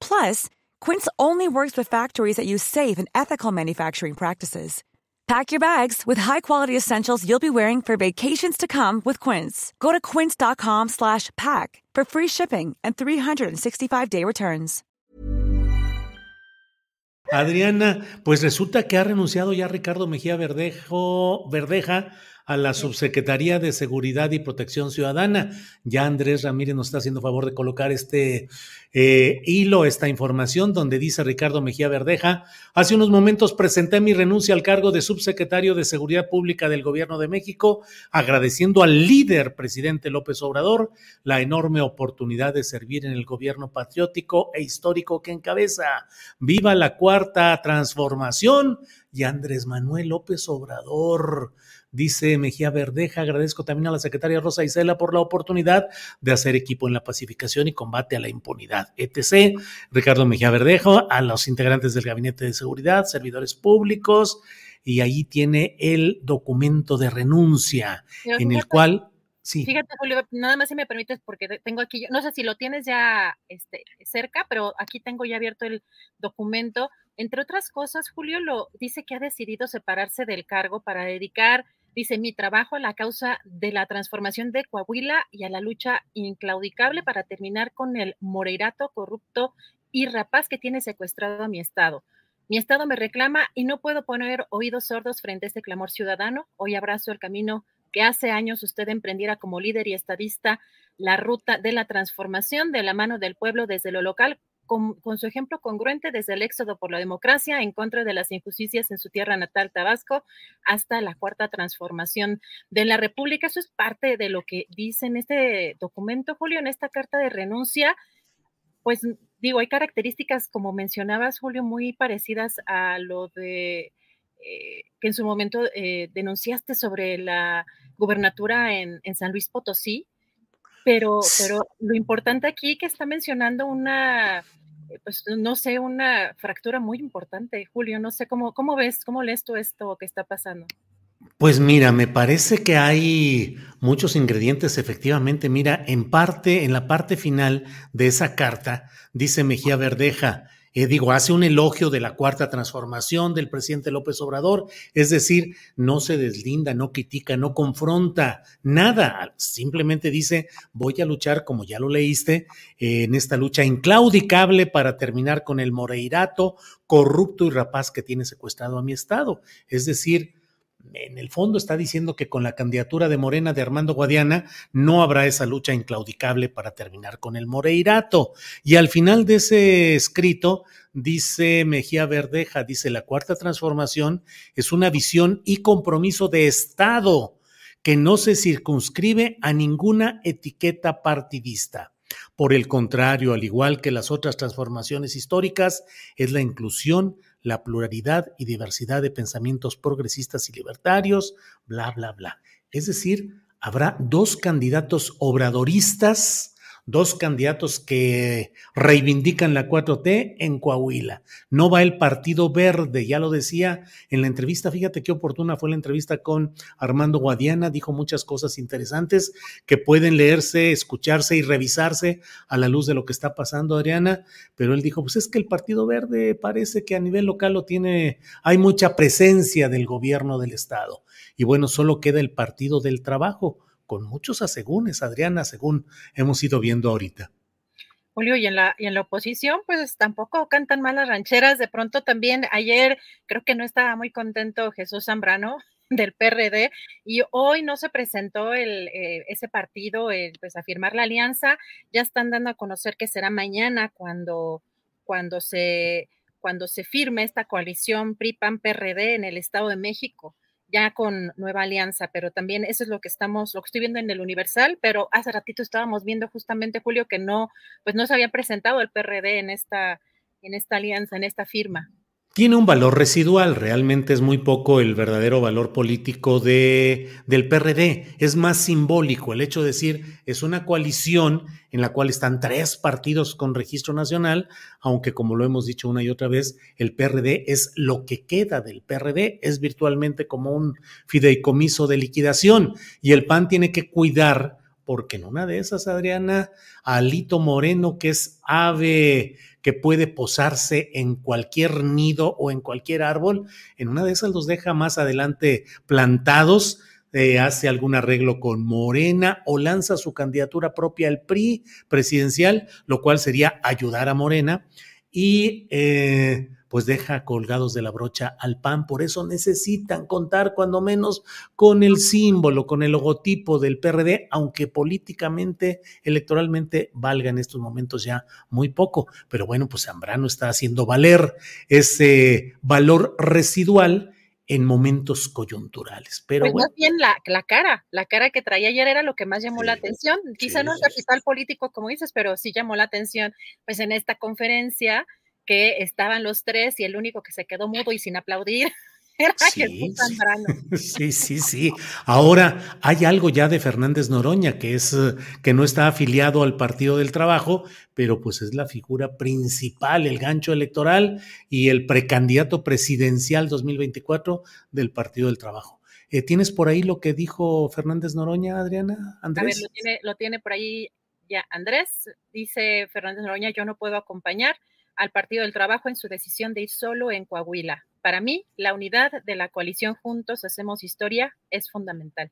Plus, Quince only works with factories that use safe and ethical manufacturing practices. Pack your bags with high-quality essentials you'll be wearing for vacations to come with Quince. Go to quince.com/pack for free shipping and 365-day returns. Adriana, pues resulta que ha renunciado ya Ricardo Mejía Verdejo, Verdeja a la Subsecretaría de Seguridad y Protección Ciudadana. Ya Andrés Ramírez nos está haciendo favor de colocar este eh, hilo, esta información, donde dice Ricardo Mejía Verdeja, hace unos momentos presenté mi renuncia al cargo de subsecretario de Seguridad Pública del Gobierno de México, agradeciendo al líder presidente López Obrador la enorme oportunidad de servir en el gobierno patriótico e histórico que encabeza. Viva la cuarta transformación y Andrés Manuel López Obrador. Dice Mejía Verdeja, agradezco también a la secretaria Rosa Isela por la oportunidad de hacer equipo en la pacificación y combate a la impunidad, etc. Ricardo Mejía Verdejo, a los integrantes del Gabinete de Seguridad, servidores públicos, y ahí tiene el documento de renuncia Pero en el cual... Sí. Fíjate, Julio, nada más si me permites, porque te- tengo aquí, no sé si lo tienes ya este, cerca, pero aquí tengo ya abierto el documento. Entre otras cosas, Julio lo dice que ha decidido separarse del cargo para dedicar, dice, mi trabajo a la causa de la transformación de Coahuila y a la lucha inclaudicable para terminar con el moreirato corrupto y rapaz que tiene secuestrado a mi estado. Mi estado me reclama y no puedo poner oídos sordos frente a este clamor ciudadano. Hoy abrazo el camino que hace años usted emprendiera como líder y estadista la ruta de la transformación de la mano del pueblo desde lo local, con, con, su ejemplo congruente desde el éxodo por la democracia en contra de las injusticias en su tierra natal, Tabasco, hasta la cuarta transformación de la República. Eso es parte de lo que dice en este documento, Julio, en esta carta de renuncia. Pues digo, hay características, como mencionabas, Julio, muy parecidas a lo de eh, que en su momento eh, denunciaste sobre la gubernatura en, en San Luis Potosí, pero, pero lo importante aquí que está mencionando una, pues no sé, una fractura muy importante, Julio, no sé cómo, cómo ves, cómo lees tú esto que está pasando. Pues mira, me parece que hay muchos ingredientes, efectivamente. Mira, en parte, en la parte final de esa carta, dice Mejía Verdeja, eh, digo, hace un elogio de la cuarta transformación del presidente López Obrador, es decir, no se deslinda, no critica, no confronta, nada, simplemente dice, voy a luchar, como ya lo leíste, eh, en esta lucha inclaudicable para terminar con el moreirato corrupto y rapaz que tiene secuestrado a mi estado. Es decir, en el fondo está diciendo que con la candidatura de Morena de Armando Guadiana no habrá esa lucha inclaudicable para terminar con el Moreirato. Y al final de ese escrito dice Mejía Verdeja, dice la cuarta transformación es una visión y compromiso de Estado que no se circunscribe a ninguna etiqueta partidista. Por el contrario, al igual que las otras transformaciones históricas, es la inclusión, la pluralidad y diversidad de pensamientos progresistas y libertarios, bla, bla, bla. Es decir, habrá dos candidatos obradoristas, dos candidatos que reivindican la 4T en Coahuila. No va el Partido Verde, ya lo decía en la entrevista, fíjate qué oportuna fue la entrevista con Armando Guadiana, dijo muchas cosas interesantes que pueden leerse, escucharse y revisarse a la luz de lo que está pasando, Adriana, pero él dijo, pues es que el Partido Verde parece que a nivel local lo tiene, hay mucha presencia del gobierno del Estado. Y bueno, solo queda el Partido del Trabajo, con muchos asegúnes, Adriana, según hemos ido viendo ahorita. Julio, y en la, oposición, pues tampoco cantan malas rancheras. De pronto también ayer creo que no estaba muy contento Jesús Zambrano del PRD y hoy no se presentó el, eh, ese partido pues a firmar la alianza. Ya están dando a conocer que será mañana cuando, cuando, se, cuando se firme esta coalición PRI-PAN-PRD en el Estado de México ya con nueva alianza, pero también eso es lo que estamos, lo que estoy viendo en el Universal, pero hace ratito estábamos viendo justamente, Julio, que no, pues no se había presentado el PRD en esta, en esta alianza, en esta firma tiene un valor residual, realmente es muy poco el verdadero valor político de, del PRD, es más simbólico el hecho de decir es una coalición en la cual están tres partidos con registro nacional, aunque como lo hemos dicho una y otra vez, el PRD es lo que queda del PRD, es virtualmente como un fideicomiso de liquidación y el PAN tiene que cuidar porque en una de esas, Adriana, Alito Moreno, que es ave que puede posarse en cualquier nido o en cualquier árbol, en una de esas los deja más adelante plantados, eh, hace algún arreglo con Morena o lanza su candidatura propia al PRI presidencial, lo cual sería ayudar a Morena. Y eh, pues deja colgados de la brocha al PAN. Por eso necesitan contar cuando menos con el símbolo, con el logotipo del PRD, aunque políticamente, electoralmente valga en estos momentos ya muy poco. Pero bueno, pues Zambrano está haciendo valer ese valor residual en momentos coyunturales. Pero pues bueno. más bien la, la, cara, la cara que traía ayer era lo que más llamó la atención. Quizá no es capital político, como dices, pero sí llamó la atención, pues en esta conferencia que estaban los tres y el único que se quedó mudo y sin aplaudir era sí, Jesús Zambrano. Sí, sí, sí. Ahora hay algo ya de Fernández Noroña, que es que no está afiliado al Partido del Trabajo, pero pues es la figura principal, el gancho electoral y el precandidato presidencial 2024 del Partido del Trabajo. Eh, ¿Tienes por ahí lo que dijo Fernández Noroña, Adriana? Andrés. A ver, lo tiene, lo tiene por ahí ya Andrés. Dice Fernández Noroña, yo no puedo acompañar al Partido del Trabajo en su decisión de ir solo en Coahuila. Para mí, la unidad de la coalición Juntos Hacemos Historia es fundamental.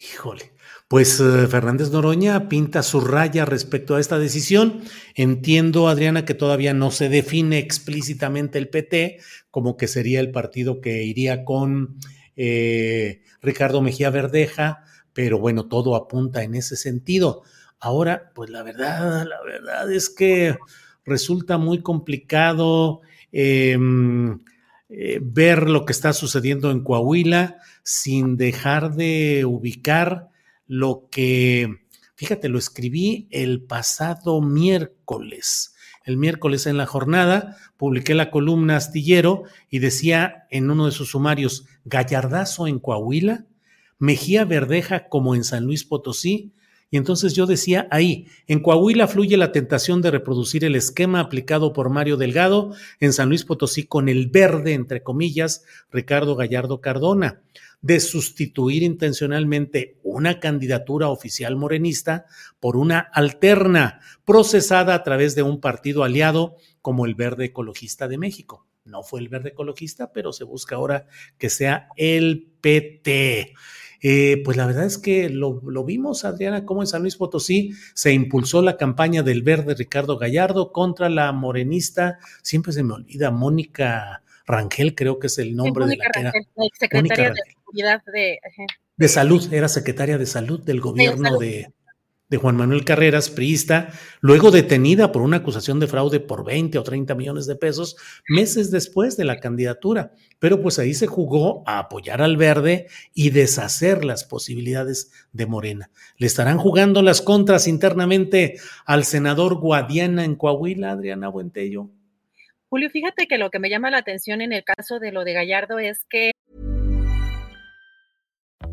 Híjole, pues uh, Fernández Noroña pinta su raya respecto a esta decisión. Entiendo, Adriana, que todavía no se define explícitamente el PT como que sería el partido que iría con eh, Ricardo Mejía Verdeja, pero bueno, todo apunta en ese sentido. Ahora, pues la verdad, la verdad es que resulta muy complicado em, eh, ver lo que está sucediendo en Coahuila sin dejar de ubicar lo que, fíjate, lo escribí el pasado miércoles. El miércoles en la jornada publiqué la columna Astillero y decía en uno de sus sumarios, Gallardazo en Coahuila, Mejía Verdeja como en San Luis Potosí, y entonces yo decía ahí, en Coahuila fluye la tentación de reproducir el esquema aplicado por Mario Delgado en San Luis Potosí con el verde, entre comillas, Ricardo Gallardo Cardona, de sustituir intencionalmente una candidatura oficial morenista por una alterna, procesada a través de un partido aliado como el Verde Ecologista de México. No fue el Verde Ecologista, pero se busca ahora que sea el PT. Eh, pues la verdad es que lo, lo, vimos, Adriana, como en San Luis Potosí se impulsó la campaña del verde Ricardo Gallardo contra la morenista, siempre se me olvida, Mónica Rangel, creo que es el nombre sí, de la que era. Secretaria de, de, de, Salud, era secretaria de Salud del gobierno de, de Juan Manuel Carreras, priista, luego detenida por una acusación de fraude por 20 o 30 millones de pesos meses después de la candidatura. Pero pues ahí se jugó a apoyar al verde y deshacer las posibilidades de Morena. ¿Le estarán jugando las contras internamente al senador Guadiana en Coahuila, Adriana Buentello? Julio, fíjate que lo que me llama la atención en el caso de lo de Gallardo es que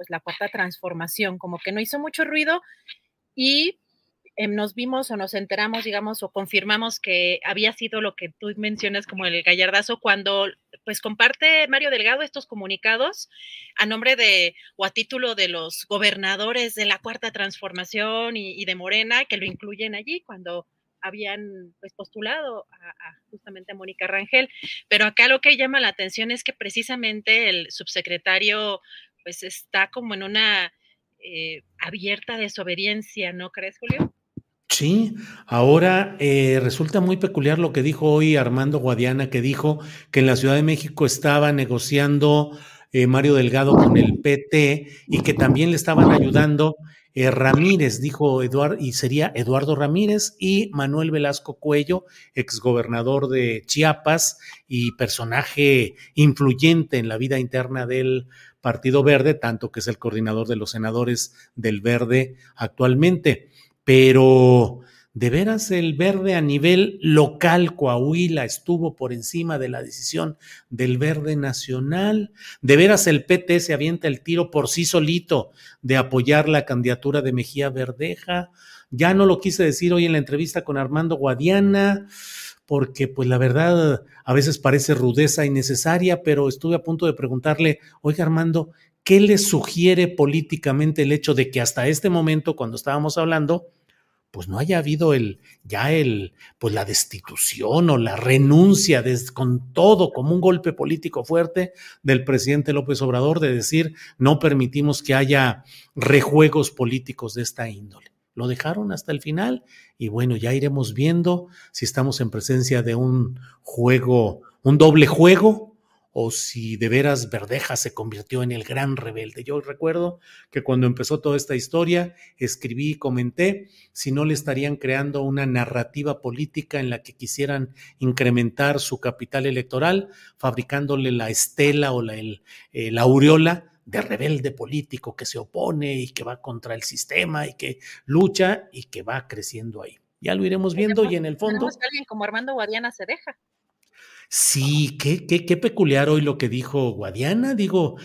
pues, la cuarta transformación, como que no hizo mucho ruido y Em, nos vimos o nos enteramos, digamos, o confirmamos que había sido lo que tú mencionas como el gallardazo cuando pues comparte Mario Delgado estos comunicados a nombre de o a título de los gobernadores de la cuarta transformación y, de Morena que lo incluyen allí cuando habían pues postulado justamente a Mónica Rangel, pero acá lo que llama la atención es que precisamente el subsecretario pues está como en una eh, abierta desobediencia, ¿no crees, Julio? Sí, ahora eh, resulta muy peculiar lo que dijo hoy Armando Guadiana, que dijo que en la Ciudad de México estaba negociando eh, Mario Delgado con el PT y que también le estaban ayudando eh, Ramírez, dijo Eduardo, y sería Eduardo Ramírez y Manuel Velasco Cuello, exgobernador de Chiapas y personaje influyente en la vida interna del Partido Verde, tanto que es el coordinador de los senadores del Verde actualmente pero de veras el verde a nivel local, Coahuila, estuvo por encima de la decisión del verde nacional. De veras el PT se avienta el tiro por sí solito de apoyar la candidatura de Mejía Verdeja. Ya no lo quise decir hoy en la entrevista con Armando Guadiana, porque pues la verdad a veces parece rudeza innecesaria, pero estuve a punto de preguntarle, oiga Armando, ¿qué le sugiere políticamente el hecho de que hasta este momento, cuando estábamos hablando, pues no haya habido el, ya el, pues la destitución o la renuncia con todo como un golpe político fuerte del presidente López Obrador de decir no permitimos que haya rejuegos políticos de esta índole. Lo dejaron hasta el final y bueno, ya iremos viendo si estamos en presencia de un juego, un doble juego o si de veras Verdeja se convirtió en el gran rebelde. Yo recuerdo que cuando empezó toda esta historia, escribí y comenté si no le estarían creando una narrativa política en la que quisieran incrementar su capital electoral, fabricándole la estela o la, eh, la aureola de rebelde político que se opone y que va contra el sistema y que lucha y que va creciendo ahí. Ya lo iremos viendo y en el fondo... alguien como Armando Guadiana se deja. Sí, qué, qué, qué peculiar hoy lo que dijo Guadiana. Digo,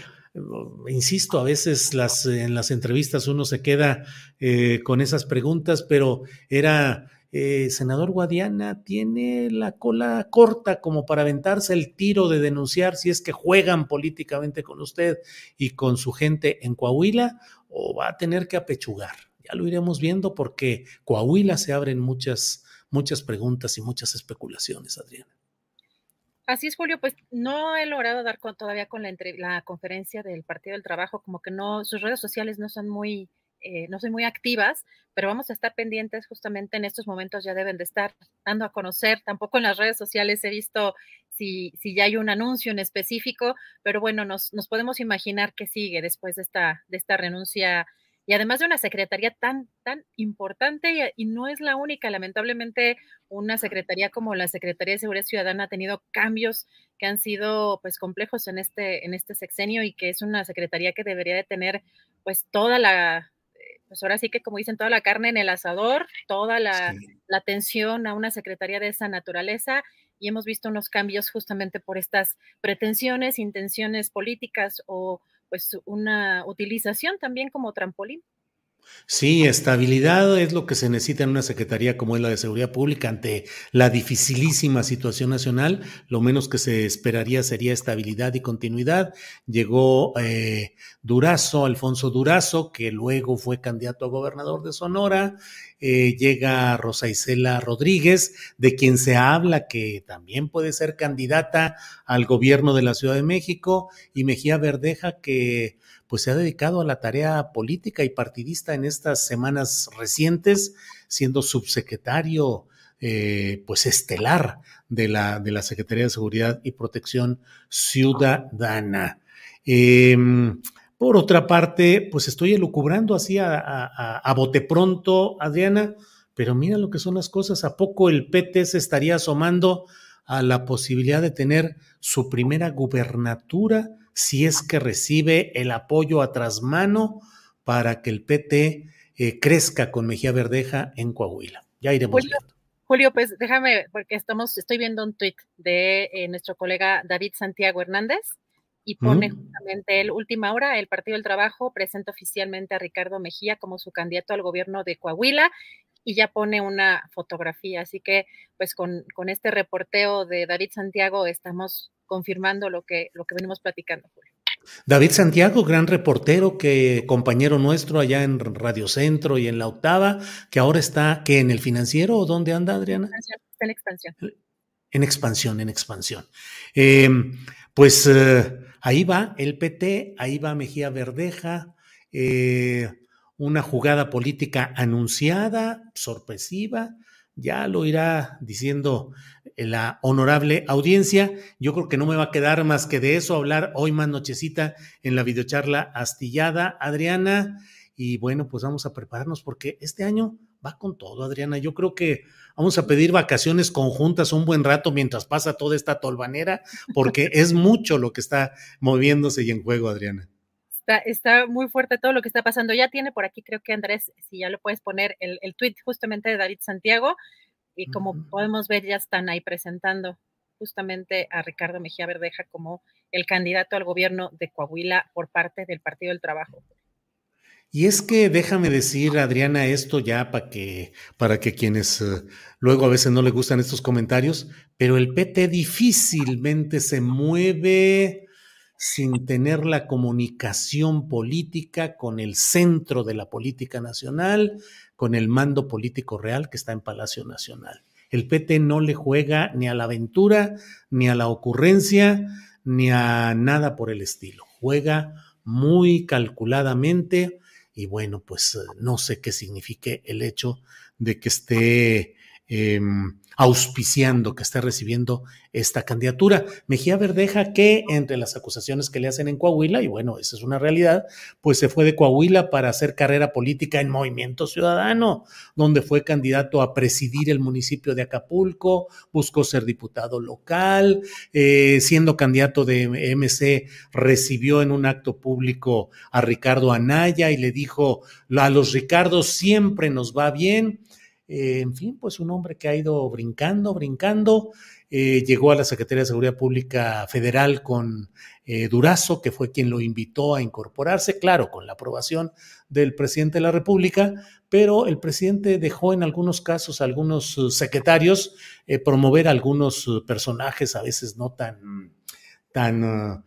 insisto, a veces las, en las entrevistas uno se queda eh, con esas preguntas, pero era, eh, senador Guadiana, ¿tiene la cola corta como para aventarse el tiro de denunciar si es que juegan políticamente con usted y con su gente en Coahuila o va a tener que apechugar? Ya lo iremos viendo porque Coahuila se abren muchas, muchas preguntas y muchas especulaciones, Adriana. Así es, Julio, pues no he logrado dar todavía con la, la conferencia del Partido del Trabajo, como que no, sus redes sociales no son muy, eh, no son muy activas, pero vamos a estar pendientes justamente en estos momentos, ya deben de estar dando a conocer, tampoco en las redes sociales he visto si, si ya hay un anuncio en específico, pero bueno, nos, nos podemos imaginar qué sigue después de esta, de esta renuncia y además de una secretaría tan, tan importante y, no es la única, lamentablemente una secretaría como la Secretaría de Seguridad Ciudadana ha tenido cambios que han sido pues complejos en este, en este sexenio y que es una secretaría que debería de tener pues toda la, pues ahora sí que como dicen, toda la carne en el asador, toda la, la atención a una secretaría de esa naturaleza y hemos visto unos cambios justamente por estas pretensiones, intenciones políticas o pues una utilización también como trampolín. Sí, estabilidad es lo que se necesita en una secretaría como es la de Seguridad Pública ante la dificilísima situación nacional. Lo menos que se esperaría sería estabilidad y continuidad. Llegó eh, Durazo, Alfonso Durazo, que luego fue candidato a gobernador de Sonora. Eh, llega Rosa Isela Rodríguez, de quien se habla que también puede ser candidata al gobierno de la Ciudad de México, y Mejía Verdeja, que pues se ha dedicado a la tarea política y partidista en estas semanas recientes, siendo subsecretario eh, pues estelar de la, de la Secretaría de Seguridad y Protección Ciudadana. Em, por otra parte, pues estoy elucubrando así a, a, bote pronto, Adriana, pero mira lo que son las cosas. ¿A poco el PT se estaría asomando a la posibilidad de tener su primera gubernatura si es que recibe el apoyo a trasmano para que el PT eh, crezca con Mejía Verdeja en Coahuila. Ya iremos Julio, Julio, pues déjame, porque estamos, estoy viendo un tuit de eh, nuestro colega David Santiago Hernández y pone justamente el última hora, el Partido del Trabajo presenta oficialmente a Ricardo Mejía como su candidato al gobierno de Coahuila y ya pone una fotografía. Así que, pues con, con este reporteo de David Santiago estamos confirmando lo que, lo que venimos platicando, Julio. David Santiago, gran reportero, que compañero nuestro allá en Radio Centro y en la octava, que ahora está que en el financiero o dónde anda Adriana? Está en expansión. En expansión, en expansión. Eh, pues eh, ahí va el PT, ahí va Mejía Verdeja, eh, una jugada política anunciada, sorpresiva, ya lo irá diciendo la honorable audiencia. Yo creo que no me va a quedar más que de eso hablar hoy más nochecita en la videocharla astillada, Adriana. Y bueno, pues vamos a prepararnos porque este año va con todo, Adriana. Yo creo que vamos a pedir vacaciones conjuntas un buen rato mientras pasa toda esta tolvanera, porque es mucho lo que está moviéndose y en juego, Adriana. Está, muy fuerte todo lo que está pasando. Ya tiene por aquí, creo que Andrés, si ya lo puedes poner, el, el tweet justamente de David Santiago. Y como podemos ver, ya están ahí presentando justamente a Ricardo Mejía Verdeja como el candidato al gobierno de Coahuila por parte del Partido del Trabajo. Y es que déjame decir, Adriana, esto ya para que, para que quienes eh, luego a veces no le gustan estos comentarios, pero el PT difícilmente se mueve sin tener la comunicación política con el centro de la política nacional, con el mando político real que está en Palacio Nacional. El PT no le juega ni a la aventura, ni a la ocurrencia, ni a nada por el estilo. Juega muy calculadamente y bueno, pues no sé qué signifique el hecho de que esté em, auspiciando, que esté recibiendo esta candidatura. Mejía Verdeja, que entre las acusaciones que le hacen en Coahuila, y bueno, esa es una realidad, pues se fue de Coahuila para hacer carrera política en Movimiento Ciudadano, donde fue candidato a presidir el municipio de Acapulco, buscó ser diputado local, eh, siendo candidato de MC, recibió en un acto público a Ricardo Anaya y le dijo, a los Ricardos siempre nos va bien eh, en fin, pues un hombre que ha ido brincando, brincando. Eh, llegó a la Secretaría de Seguridad Pública Federal con eh, Durazo, que fue quien lo invitó a incorporarse, claro, con la aprobación del presidente de la República, pero el presidente dejó en algunos casos a algunos secretarios promover algunos personajes a veces no tan, tan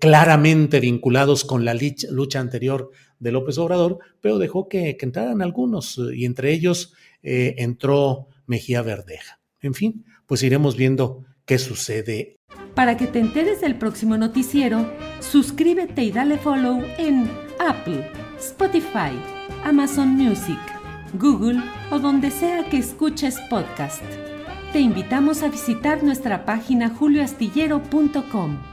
claramente vinculados con la lucha anterior de López Obrador, pero dejó que, entraran algunos, y entre ellos eh, entró Mejía Verdeja. En fin, pues iremos viendo qué sucede. Para que te enteres del próximo noticiero, suscríbete y dale follow en Apple, Spotify, Amazon Music, Google o donde sea que escuches podcast. Te invitamos a visitar nuestra página julioastillero.com.